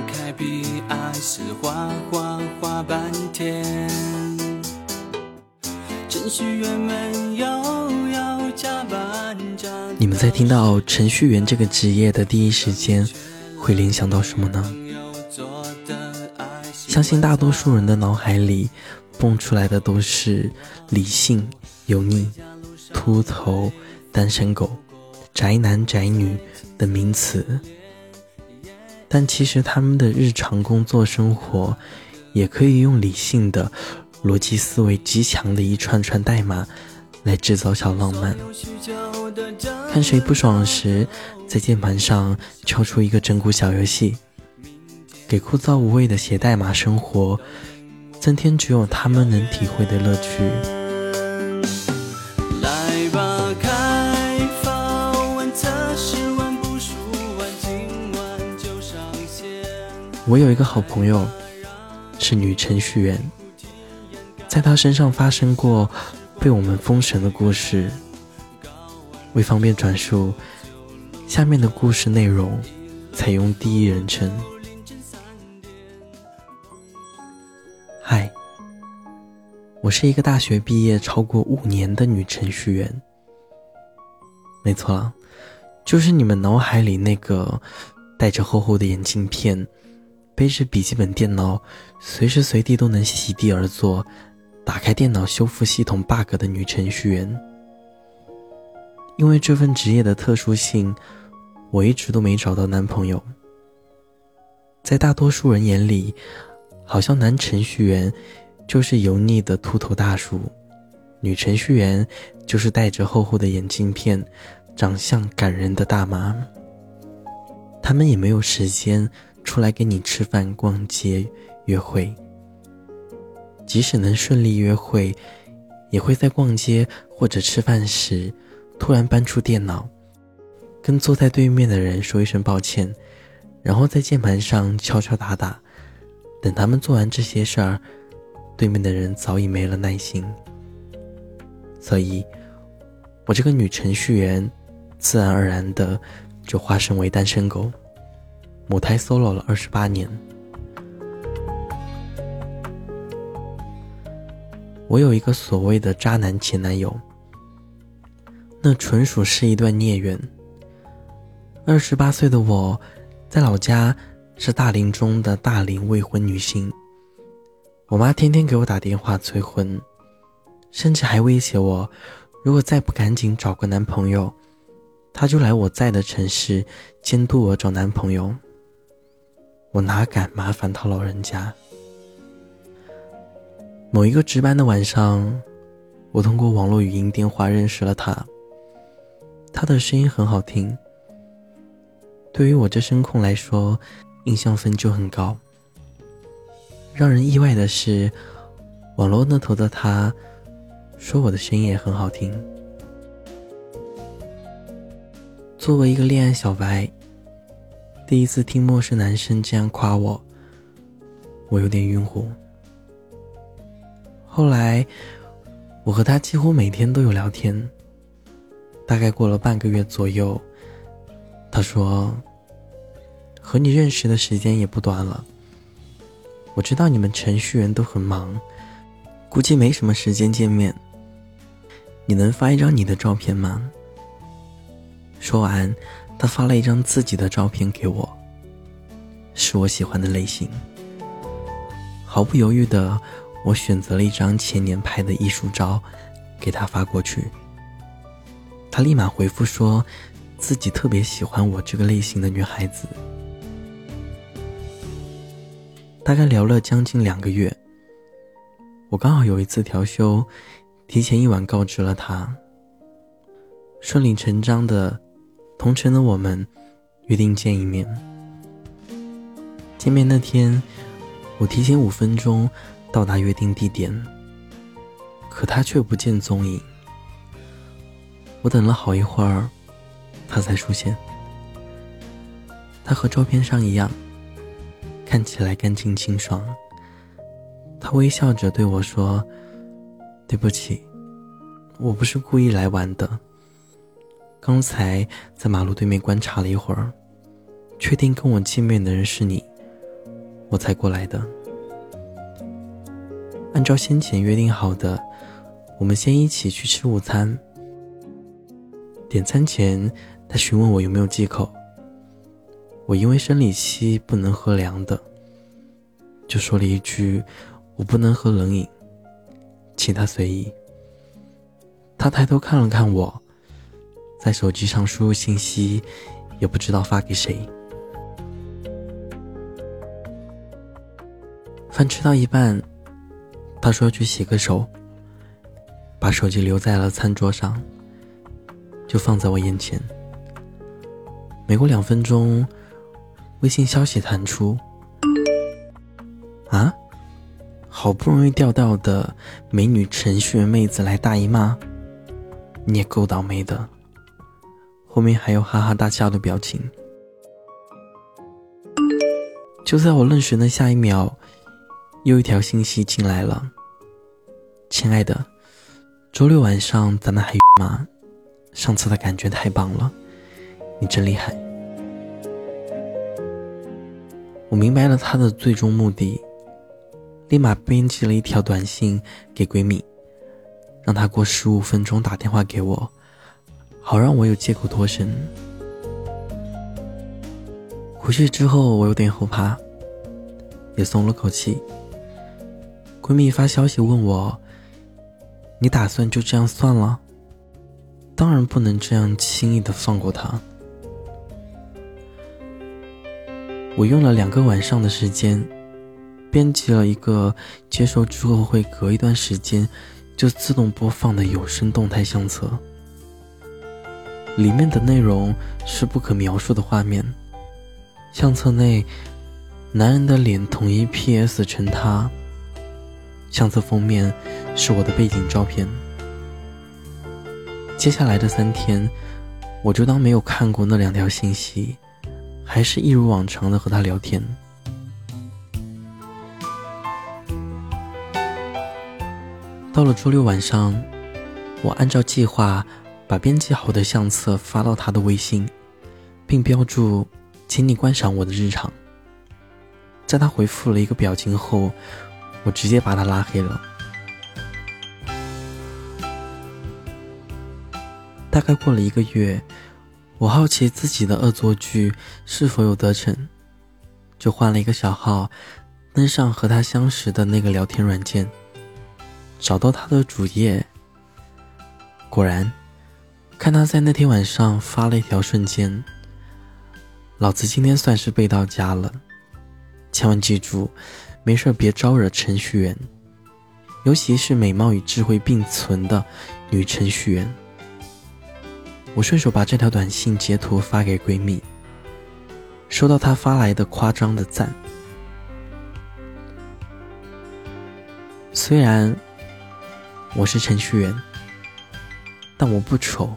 要打开 P S，画画画半天。程序员们又要加班加。你们在听到程序员这个职业的第一时间，会联想到什么呢？相信大多数人的脑海里蹦出来的都是理性、油腻、秃头、单身狗、宅男宅女等名词，但其实他们的日常工作生活，也可以用理性的、逻辑思维极强的一串串代码来制造小浪漫。看谁不爽时，在键盘上敲出一个整蛊小游戏。给枯燥无味的写代码生活增添只有他们能体会的乐趣。我有一个好朋友，是女程序员，在她身上发生过被我们封神的故事。为方便转述，下面的故事内容采用第一人称。嗨，我是一个大学毕业超过五年的女程序员。没错，就是你们脑海里那个戴着厚厚的眼镜片、背着笔记本电脑、随时随地都能席地而坐、打开电脑修复系统 bug 的女程序员。因为这份职业的特殊性，我一直都没找到男朋友。在大多数人眼里，好像男程序员就是油腻的秃头大叔，女程序员就是戴着厚厚的眼镜片、长相感人的大妈。他们也没有时间出来跟你吃饭、逛街、约会。即使能顺利约会，也会在逛街或者吃饭时突然搬出电脑，跟坐在对面的人说一声抱歉，然后在键盘上敲敲打打。等他们做完这些事儿，对面的人早已没了耐心。所以，我这个女程序员，自然而然的就化身为单身狗，母胎 solo 了二十八年。我有一个所谓的渣男前男友，那纯属是一段孽缘。二十八岁的我，在老家。是大龄中的大龄未婚女性，我妈天天给我打电话催婚，甚至还威胁我，如果再不赶紧找个男朋友，她就来我在的城市监督我找男朋友。我哪敢麻烦他老人家？某一个值班的晚上，我通过网络语音电话认识了他。他的声音很好听，对于我这声控来说。印象分就很高。让人意外的是，网络那头的他，说我的声音也很好听。作为一个恋爱小白，第一次听陌生男生这样夸我，我有点晕乎。后来，我和他几乎每天都有聊天。大概过了半个月左右，他说。和你认识的时间也不短了。我知道你们程序员都很忙，估计没什么时间见面。你能发一张你的照片吗？说完，他发了一张自己的照片给我，是我喜欢的类型。毫不犹豫的，我选择了一张前年拍的艺术照，给他发过去。他立马回复说，自己特别喜欢我这个类型的女孩子。大概聊了将近两个月，我刚好有一次调休，提前一晚告知了他。顺理成章的，同城的我们约定见一面。见面那天，我提前五分钟到达约定地点，可他却不见踪影。我等了好一会儿，他才出现。他和照片上一样。看起来干净清爽。他微笑着对我说：“对不起，我不是故意来玩的。刚才在马路对面观察了一会儿，确定跟我见面的人是你，我才过来的。按照先前约定好的，我们先一起去吃午餐。点餐前，他询问我有没有忌口。我因为生理期不能喝凉的，就说了一句：“我不能喝冷饮。”其他随意。他抬头看了看我，在手机上输入信息，也不知道发给谁。饭吃到一半，他说要去洗个手，把手机留在了餐桌上，就放在我眼前。没过两分钟。微信消息弹出，啊，好不容易钓到的美女程序员妹子来大姨妈，你也够倒霉的。后面还有哈哈大笑的表情。就在我愣神的下一秒，又一条信息进来了：“亲爱的，周六晚上咱们还吗？上次的感觉太棒了，你真厉害。”我明白了她的最终目的，立马编辑了一条短信给闺蜜，让她过十五分钟打电话给我，好让我有借口脱身。回去之后，我有点后怕，也松了口气。闺蜜发消息问我：“你打算就这样算了？”当然不能这样轻易的放过她。我用了两个晚上的时间，编辑了一个接收之后会隔一段时间就自动播放的有声动态相册，里面的内容是不可描述的画面。相册内，男人的脸统一 PS 成他。相册封面是我的背景照片。接下来的三天，我就当没有看过那两条信息。还是一如往常的和他聊天。到了周六晚上，我按照计划把编辑好的相册发到他的微信，并标注“请你观赏我的日常”。在他回复了一个表情后，我直接把他拉黑了。大概过了一个月。我好奇自己的恶作剧是否有得逞，就换了一个小号，登上和他相识的那个聊天软件，找到他的主页。果然，看他在那天晚上发了一条瞬间：“老子今天算是背到家了，千万记住，没事别招惹程序员，尤其是美貌与智慧并存的女程序员。”我顺手把这条短信截图发给闺蜜，收到她发来的夸张的赞。虽然我是程序员，但我不丑，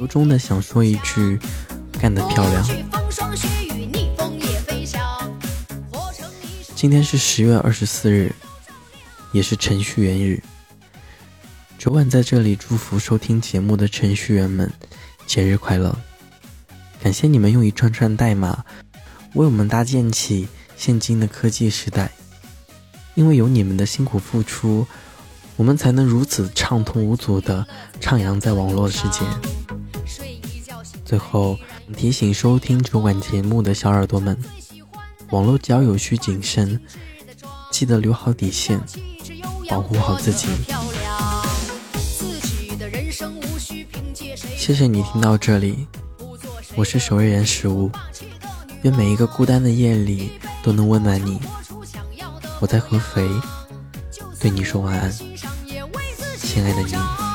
由衷的想说一句，干得漂亮。今天是十月二十四日，也是程序员日。昨晚在这里祝福收听节目的程序员们节日快乐，感谢你们用一串串代码为我们搭建起现今的科技时代，因为有你们的辛苦付出。我们才能如此畅通无阻地徜徉在网络世界。最后提醒收听主管节目的小耳朵们：网络交友需谨慎，记得留好底线，保护好自己。谢谢你听到这里，我是守夜人食物，愿每一个孤单的夜里都能温暖你。我在合肥，对你说晚安。亲爱的你。